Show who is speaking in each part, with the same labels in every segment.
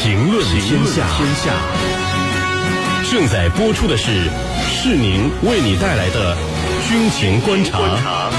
Speaker 1: 评论天下，正在播出的是是宁为你带来的军情观察。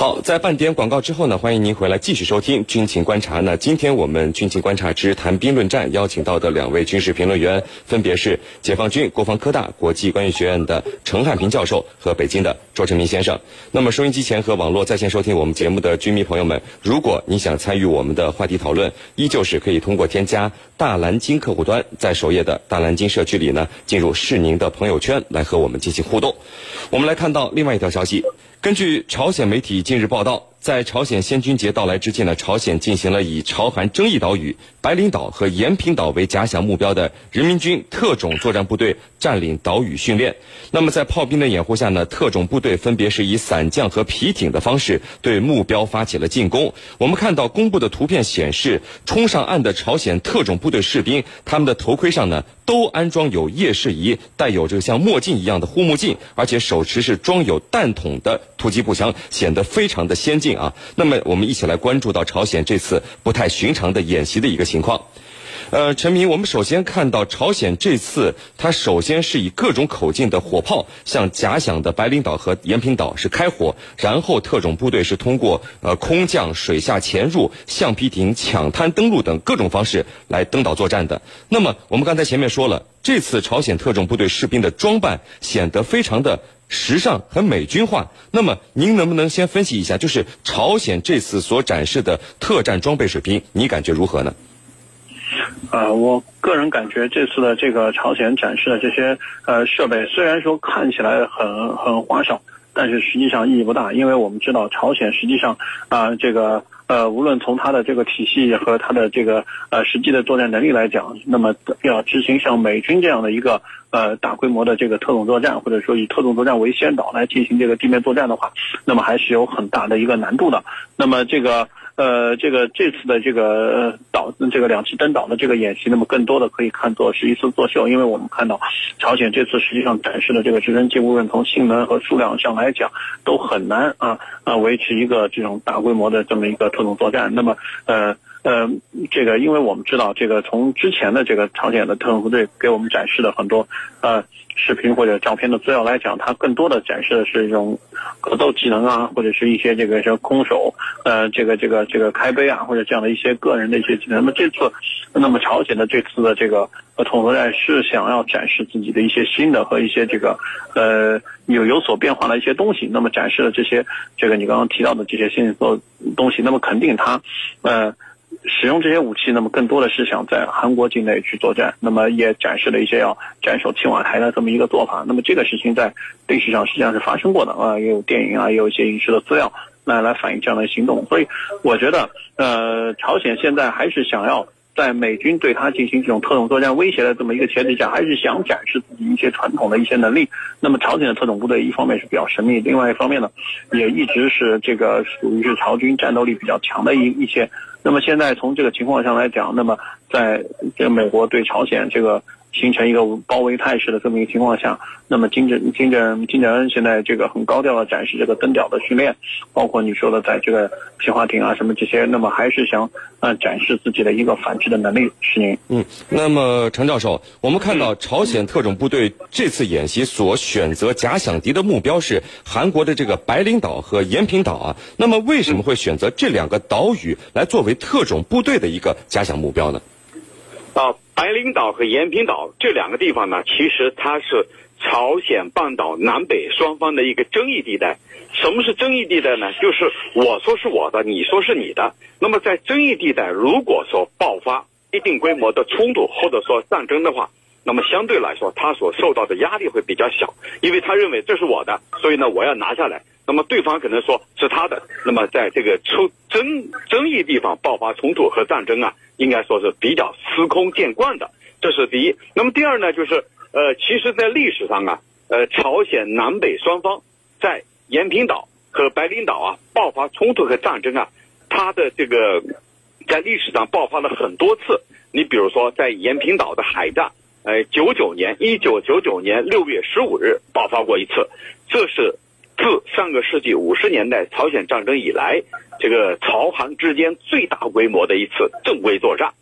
Speaker 2: 好，在半点广告之后呢，欢迎您回来继续收听军情观察。那今天我们军情观察之谈兵论战邀请到的两位军事评论员，分别是解放军国防科大国际关系学院的陈汉平教授和北京的卓成民先生。那么收音机前和网络在线收听我们节目的军迷朋友们，如果你想参与我们的话题讨论，依旧是可以通过添加大蓝鲸客户端，在首页的大蓝鲸社区里呢，进入是宁的朋友圈来和我们进行互动。我们来看到另外一条消息。根据朝鲜媒体近日报道，在朝鲜先军节到来之际呢，朝鲜进行了以朝韩争议岛屿白领岛和延坪岛为假想目标的人民军特种作战部队占领岛屿训练。那么在炮兵的掩护下呢，特种部队分别是以伞降和皮艇的方式对目标发起了进攻。我们看到公布的图片显示，冲上岸的朝鲜特种部队士兵，他们的头盔上呢都安装有夜视仪，带有这个像墨镜一样的护目镜，而且手持是装有弹筒的。突击步枪显得非常的先进啊！那么我们一起来关注到朝鲜这次不太寻常的演习的一个情况。呃，陈明，我们首先看到朝鲜这次，它首先是以各种口径的火炮向假想的白领岛和延坪岛是开火，然后特种部队是通过呃空降、水下潜入、橡皮艇抢滩登陆等各种方式来登岛作战的。那么我们刚才前面说了，这次朝鲜特种部队士兵的装扮显得非常的。时尚和美军化，那么您能不能先分析一下，就是朝鲜这次所展示的特战装备水平，你感觉如何呢？
Speaker 3: 呃，我个人感觉这次的这个朝鲜展示的这些呃设备，虽然说看起来很很花哨，但是实际上意义不大，因为我们知道朝鲜实际上啊这个。呃，无论从它的这个体系和它的这个呃实际的作战能力来讲，那么要执行像美军这样的一个呃大规模的这个特种作战，或者说以特种作战为先导来进行这个地面作战的话，那么还是有很大的一个难度的。那么这个。呃，这个这次的这个导，这个两栖登岛的这个演习，那么更多的可以看作是一次作秀，因为我们看到，朝鲜这次实际上展示的这个直升机，无论从性能和数量上来讲，都很难啊啊维持一个这种大规模的这么一个特种作战。那么，呃。呃，这个，因为我们知道，这个从之前的这个朝鲜的特种部队给我们展示的很多呃视频或者照片的资料来讲，它更多的展示的是一种格斗技能啊，或者是一些这个像空手呃这个这个这个开杯啊，或者这样的一些个人的一些技能。那么这次，那么朝鲜的这次的这个特种作战是想要展示自己的一些新的和一些这个呃有有所变化的一些东西。那么展示了这些这个你刚刚提到的这些新的东西，那么肯定它呃。使用这些武器，那么更多的是想在韩国境内去作战，那么也展示了一些要斩首青瓦台的这么一个做法。那么这个事情在历史上实际上是发生过的啊，也有电影啊，也有一些影视的资料来来反映这样的行动。所以我觉得，呃，朝鲜现在还是想要在美军对他进行这种特种作战威胁的这么一个前提下，还是想展示自己一些传统的一些能力。那么朝鲜的特种部队一方面是比较神秘，另外一方面呢，也一直是这个属于是朝军战斗力比较强的一一些。那么现在从这个情况上来讲，那么在这个美国对朝鲜这个。形成一个包围态势的这么一个情况下，那么金正金正金正恩现在这个很高调的展示这个登岛的训练，包括你说的在这个皮划艇啊什么这些，那么还是想呃展示自己的一个反制的能力。是您。
Speaker 2: 嗯，那么陈教授，我们看到朝鲜特种部队这次演习所选择假想敌的目标是韩国的这个白领岛和延坪岛啊，那么为什么会选择这两个岛屿来作为特种部队的一个假想目标呢？
Speaker 4: 啊。白领岛和延坪岛这两个地方呢，其实它是朝鲜半岛南北双方的一个争议地带。什么是争议地带呢？就是我说是我的，你说是你的。那么在争议地带，如果说爆发一定规模的冲突或者说战争的话，那么相对来说，他所受到的压力会比较小，因为他认为这是我的，所以呢，我要拿下来。那么对方可能说是他的，那么在这个出争争议地方爆发冲突和战争啊，应该说是比较司空见惯的，这是第一。那么第二呢，就是呃，其实，在历史上啊，呃，朝鲜南北双方在延平岛和白领岛啊爆发冲突和战争啊，它的这个在历史上爆发了很多次。你比如说，在延平岛的海战，呃，九九年，一九九九年六月十五日爆发过一次，这是。自上个世纪五十年代朝鲜战争以来，这个朝韩之间最大规模的一次正规作战。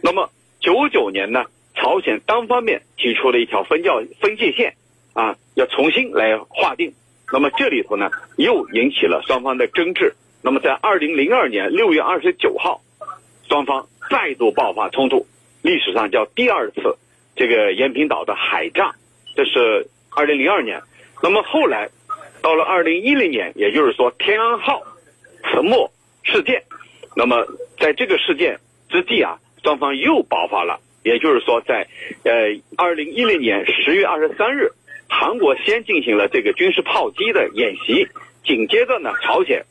Speaker 4: 那么九九年呢，朝鲜单方面提出了一条分教分界线，啊，要重新来划定。那么这里头呢，又引起了双方的争执。那么在二零零二年六月二十九号，双方再度爆发冲突，历史上叫第二次这个延坪岛的海战，这是二零零二年。那么后来到了二零一零年，也就是说天安号沉没事件。那么在这个事件之际啊，双方又爆发了，也就是说在呃二零一零年十月二十三日，韩国先进行了这个军事炮击的演习。紧接着呢，朝鲜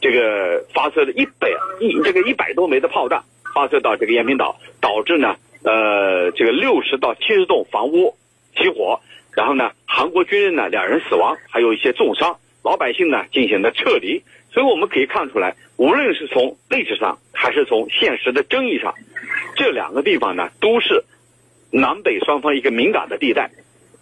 Speaker 4: 这个发射了一百一这个一百多枚的炮弹发射到这个延坪岛，导致呢呃这个六十到七十栋房屋起火，然后呢韩国军人呢两人死亡，还有一些重伤，老百姓呢进行了撤离。所以我们可以看出来，无论是从历史上还是从现实的争议上，这两个地方呢都是南北双方一个敏感的地带，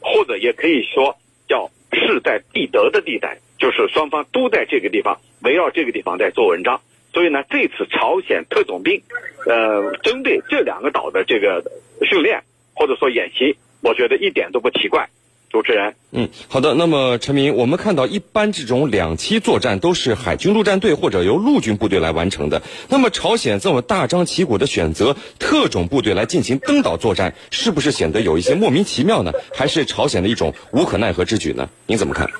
Speaker 4: 或者也可以说叫势在必得的地带。就是双方都在这个地方围绕这个地方在做文章，所以呢，这次朝鲜特种兵，呃，针对这两个岛的这个训练或者说演习，我觉得一点都不奇怪。主持人，
Speaker 2: 嗯，好的。那么陈明，我们看到一般这种两栖作战都是海军陆战队或者由陆军部队来完成的。那么朝鲜这么大张旗鼓的选择特种部队来进行登岛作战，是不是显得有一些莫名其妙呢？还是朝鲜的一种无可奈何之举呢？您怎么看？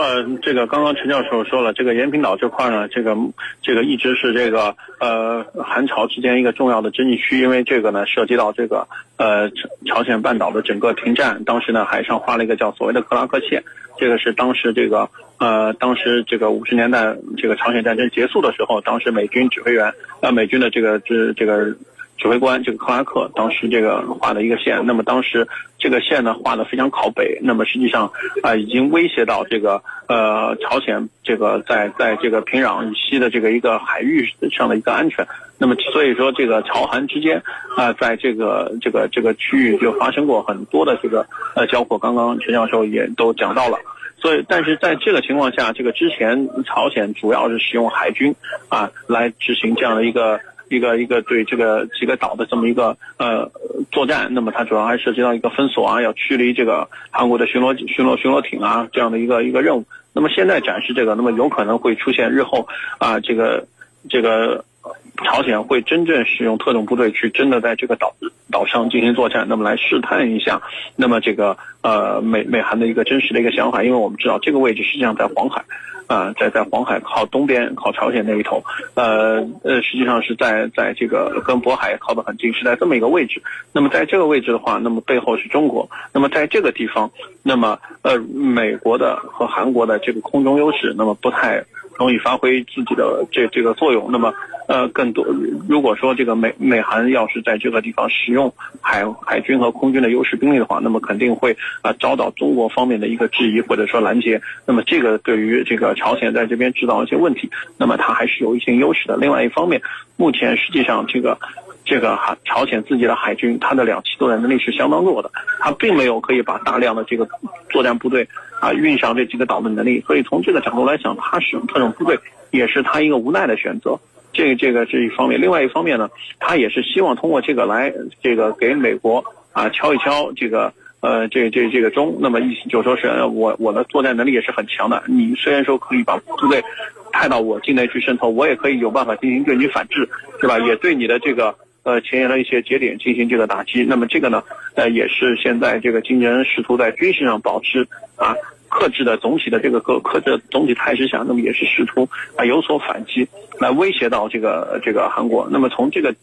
Speaker 3: 呃，这个刚刚陈教授说了，这个延坪岛这块呢，这个这个一直是这个呃韩朝之间一个重要的争议区，因为这个呢涉及到这个呃朝鲜半岛的整个停战，当时呢海上画了一个叫所谓的克拉克线，这个是当时这个呃当时这个五十年代这个朝鲜战争结束的时候，当时美军指挥员呃美军的这个这这个。指挥官这个克拉克当时这个画的一个线，那么当时这个线呢画的非常靠北，那么实际上啊已经威胁到这个呃朝鲜这个在在这个平壤以西的这个一个海域上的一个安全，那么所以说这个朝韩之间啊在这个这个这个区域就发生过很多的这个呃交火，刚刚陈教授也都讲到了，所以但是在这个情况下，这个之前朝鲜主要是使用海军啊来执行这样的一个。一个一个对这个几个岛的这么一个呃作战，那么它主要还涉及到一个封锁啊，要驱离这个韩国的巡逻巡逻巡逻艇啊这样的一个一个任务。那么现在展示这个，那么有可能会出现日后啊这个这个朝鲜会真正使用特种部队去真的在这个岛岛上进行作战，那么来试探一下，那么这个呃美美韩的一个真实的一个想法，因为我们知道这个位置实际上在黄海。啊，在在黄海靠东边，靠朝鲜那一头，呃呃，实际上是在在这个跟渤海靠得很近，是在这么一个位置。那么在这个位置的话，那么背后是中国。那么在这个地方，那么呃，美国的和韩国的这个空中优势，那么不太。容易发挥自己的这这个作用。那么，呃，更多如果说这个美美韩要是在这个地方使用海海军和空军的优势兵力的话，那么肯定会啊遭到中国方面的一个质疑或者说拦截。那么这个对于这个朝鲜在这边制造一些问题，那么它还是有一些优势的。另外一方面，目前实际上这个。这个海朝鲜自己的海军，它的两栖作战能力是相当弱的，它并没有可以把大量的这个作战部队啊运上这几个岛的能力，所以从这个角度来讲，它使用特种部队也是它一个无奈的选择。这这个是一方面，另外一方面呢，它也是希望通过这个来这个给美国啊敲一敲这个呃这这这个钟，那么意思就说是我我的作战能力也是很强的，你虽然说可以把部队派到我境内去渗透，我也可以有办法进行对你反制，是吧？也对你的这个。呃，前沿的一些节点进行这个打击，那么这个呢，呃，也是现在这个金正恩试图在军事上保持啊克制的总体的这个各克制总体态势下，那么也是试图啊有所反击，来威胁到这个这个韩国。那么从这个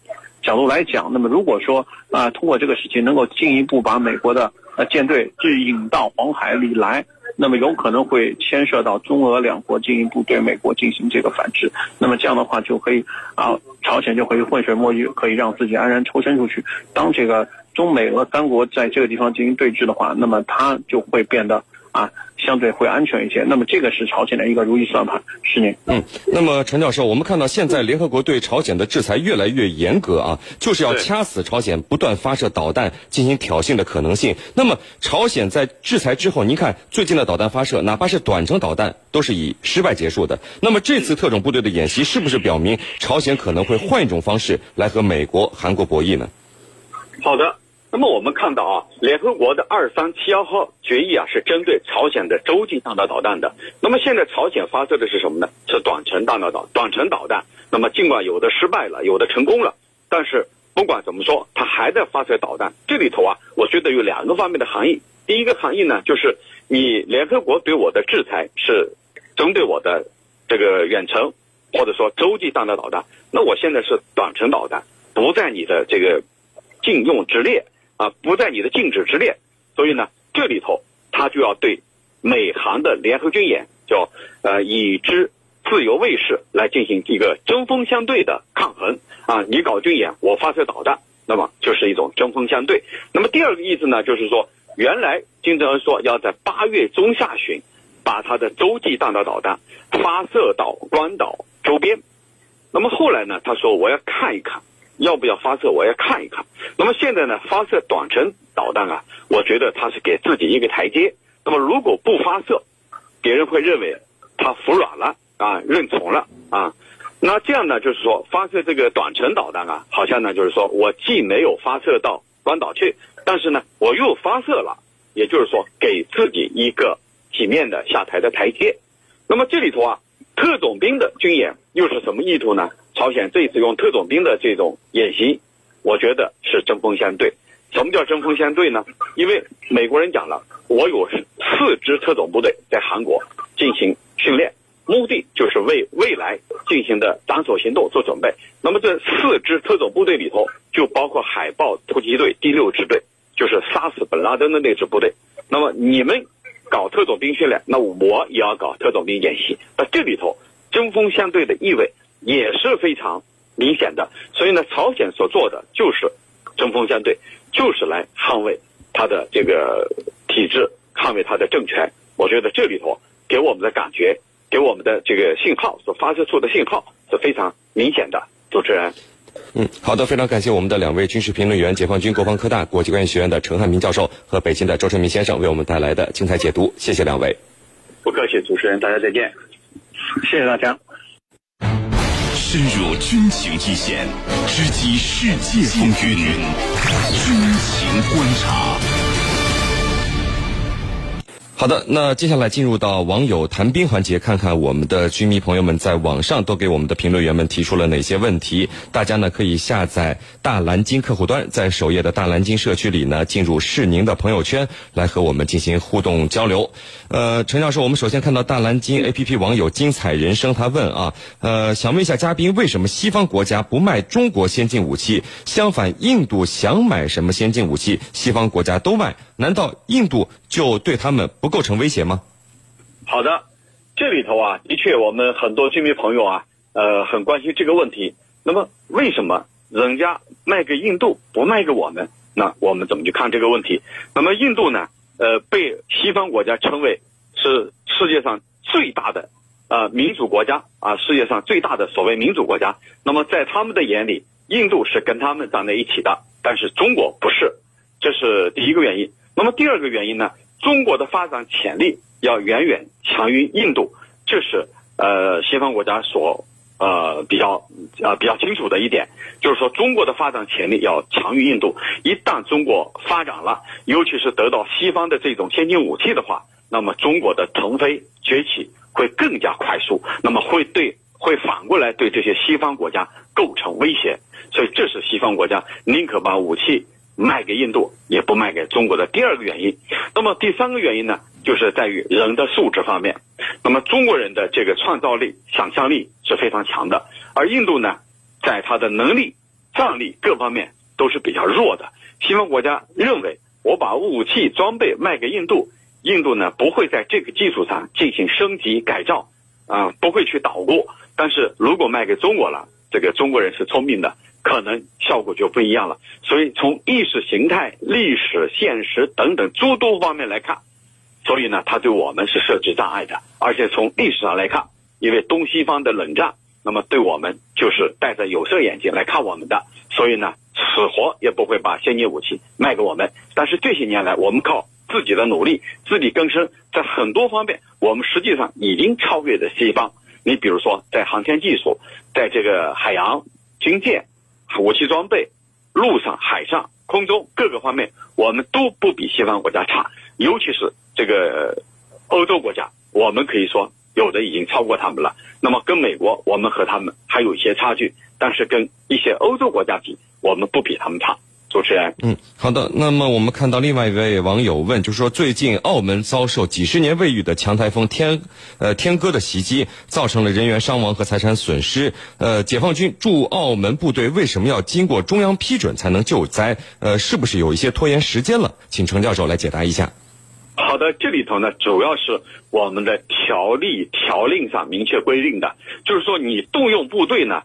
Speaker 3: 角度来讲，那么如果说啊通过这个事情能够进一步把美国的呃舰队是引到黄海里来。那么有可能会牵涉到中俄两国进一步对美国进行这个反制，那么这样的话就可以啊，朝鲜就可以浑水摸鱼，可以让自己安然抽身出去。当这个中美俄三国在这个地方进行对峙的话，那么它就会变得啊相对会安全一些。那么这个是朝鲜的一个如意算盘，是您。
Speaker 2: 嗯，那么陈教授，我们看到现在联合国对朝鲜的制裁越来越严格啊，就是要掐死朝鲜不断发射导弹进行挑衅的可能性。那么朝鲜在制裁之后，您看最近的导弹发射，哪怕是短程导弹，都是以失败结束的。那么这次特种部队的演习是不是表明朝鲜可能会换一种方式来和美国、韩国博弈呢？
Speaker 4: 好的。那么我们看到啊，联合国的二三七幺号决议啊，是针对朝鲜的洲际弹道导弹的。那么现在朝鲜发射的是什么呢？是短程弹道导短程导弹。那么尽管有的失败了，有的成功了，但是不管怎么说，它还在发射导弹。这里头啊，我觉得有两个方面的含义。第一个含义呢，就是你联合国对我的制裁是针对我的这个远程或者说洲际弹道导弹。那我现在是短程导弹，不在你的这个禁用之列。啊，不在你的禁止之列，所以呢，这里头他就要对美韩的联合军演，叫呃以之自由卫士来进行一个针锋相对的抗衡啊，你搞军演，我发射导弹，那么就是一种针锋相对。那么第二个意思呢，就是说，原来金正恩说要在八月中下旬把他的洲际弹道导弹发射到关岛周边，那么后来呢，他说我要看一看。要不要发射？我要看一看。那么现在呢？发射短程导弹啊，我觉得他是给自己一个台阶。那么如果不发射，别人会认为他服软了啊，认从了啊。那这样呢，就是说发射这个短程导弹啊，好像呢就是说我既没有发射到关岛去，但是呢我又发射了，也就是说给自己一个体面的下台的台阶。那么这里头啊，特种兵的军演又是什么意图呢？朝鲜这一次用特种兵的这种演习，我觉得是针锋相对。什么叫针锋相对呢？因为美国人讲了，我有四支特种部队在韩国进行训练，目的就是为未来进行的斩首行动做准备。那么这四支特种部队里头，就包括海豹突击队第六支队，就是杀死本拉登的那支部队。那么你们搞特种兵训练，那我也要搞特种兵演习。那这里头针锋相对的意味。也是非常明显的，所以呢，朝鲜所做的就是针锋相对，就是来捍卫他的这个体制，捍卫他的政权。我觉得这里头给我们的感觉，给我们的这个信号所发射出的信号是非常明显的。主持人，
Speaker 2: 嗯，好的，非常感谢我们的两位军事评论员，解放军国防科大国际关系学院的陈汉民教授和北京的周成明先生为我们带来的精彩解读。谢谢两位，
Speaker 4: 不客气，主持人，大家再见，
Speaker 3: 谢谢大家。
Speaker 1: 深入军情一线，直击世界风云，军情观察。
Speaker 2: 好的，那接下来进入到网友谈兵环节，看看我们的军迷朋友们在网上都给我们的评论员们提出了哪些问题。大家呢可以下载大蓝鲸客户端，在首页的大蓝鲸社区里呢，进入是宁的朋友圈来和我们进行互动交流。呃，陈教授，我们首先看到大蓝鲸 APP 网友精彩人生他问啊，呃，想问一下嘉宾，为什么西方国家不卖中国先进武器，相反印度想买什么先进武器，西方国家都卖？难道印度就对他们不构成威胁吗？
Speaker 4: 好的，这里头啊，的确我们很多居民朋友啊，呃，很关心这个问题。那么为什么人家卖给印度不卖给我们？那我们怎么去看这个问题？那么印度呢？呃，被西方国家称为是世界上最大的啊民主国家啊，世界上最大的所谓民主国家。那么在他们的眼里，印度是跟他们站在一起的，但是中国不是，这是第一个原因。那么第二个原因呢？中国的发展潜力要远远强于印度，这是呃西方国家所呃比较呃比较清楚的一点，就是说中国的发展潜力要强于印度。一旦中国发展了，尤其是得到西方的这种先进武器的话，那么中国的腾飞崛起会更加快速，那么会对会反过来对这些西方国家构成威胁。所以这是西方国家宁可把武器。卖给印度也不卖给中国的第二个原因，那么第三个原因呢，就是在于人的素质方面。那么中国人的这个创造力、想象力是非常强的，而印度呢，在他的能力、战力各方面都是比较弱的。西方国家认为，我把武器装备卖给印度，印度呢不会在这个基础上进行升级改造，啊，不会去捣鼓。但是如果卖给中国了，这个中国人是聪明的。可能效果就不一样了。所以从意识形态、历史、现实等等诸多方面来看，所以呢，它对我们是设置障碍的。而且从历史上来看，因为东西方的冷战，那么对我们就是戴着有色眼镜来看我们的，所以呢，死活也不会把先进武器卖给我们。但是这些年来，我们靠自己的努力、自力更生，在很多方面，我们实际上已经超越了西方。你比如说，在航天技术，在这个海洋、军舰、武器装备、陆上、海上、空中各个方面，我们都不比西方国家差。尤其是这个欧洲国家，我们可以说有的已经超过他们了。那么跟美国，我们和他们还有一些差距，但是跟一些欧洲国家比，我们不比他们差。主持人，
Speaker 2: 嗯，好的。那么我们看到另外一位网友问，就是说最近澳门遭受几十年未遇的强台风天，呃天鸽的袭击，造成了人员伤亡和财产损失。呃，解放军驻澳门部队为什么要经过中央批准才能救灾？呃，是不是有一些拖延时间了？请程教授来解答一下。
Speaker 4: 好的，这里头呢，主要是我们的条例条令上明确规定的，就是说你动用部队呢，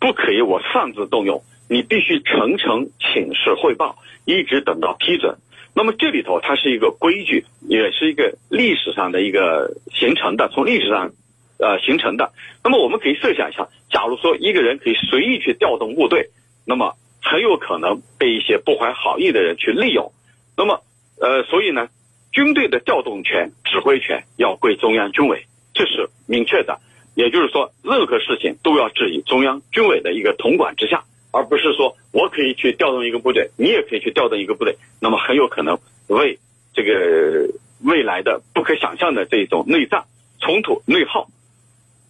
Speaker 4: 不可以我擅自动用。你必须层层请示汇报，一直等到批准。那么这里头它是一个规矩，也是一个历史上的一个形成的，从历史上呃形成的。那么我们可以设想一下，假如说一个人可以随意去调动部队，那么很有可能被一些不怀好意的人去利用。那么呃，所以呢，军队的调动权、指挥权要归中央军委，这是明确的。也就是说，任何事情都要置于中央军委的一个统管之下。而不是说我可以去调动一个部队，你也可以去调动一个部队，那么很有可能为这个未来的不可想象的这种内战、冲突、内耗，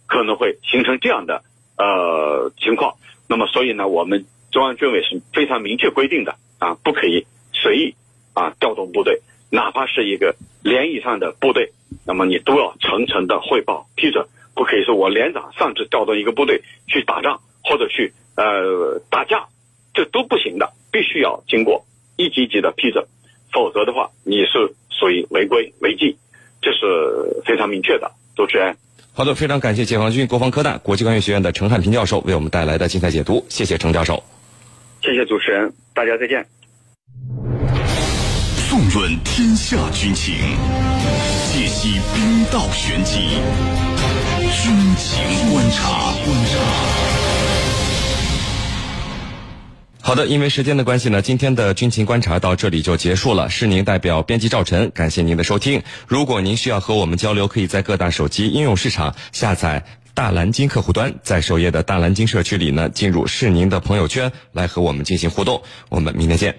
Speaker 4: 可能会形成这样的呃情况。那么，所以呢，我们中央军委是非常明确规定的啊，不可以随意啊调动部队，哪怕是一个连以上的部队，那么你都要层层的汇报批准，不可以说我连长擅自调动一个部队去打仗或者去。呃，打架，这都不行的，必须要经过一级级的批准，否则的话，你是属于违规违纪，这是非常明确的。主持人，
Speaker 2: 好的，非常感谢解放军国防科大国际关系学院的陈汉平教授为我们带来的精彩解读，谢谢陈教授，
Speaker 4: 谢谢主持人，大家再见。
Speaker 1: 纵论天下军情，解析兵道玄机，军情观察。观察。
Speaker 2: 好的，因为时间的关系呢，今天的军情观察到这里就结束了。是您代表编辑赵晨，感谢您的收听。如果您需要和我们交流，可以在各大手机应用市场下载大蓝鲸客户端，在首页的大蓝鲸社区里呢，进入是您的朋友圈来和我们进行互动。我们明天见。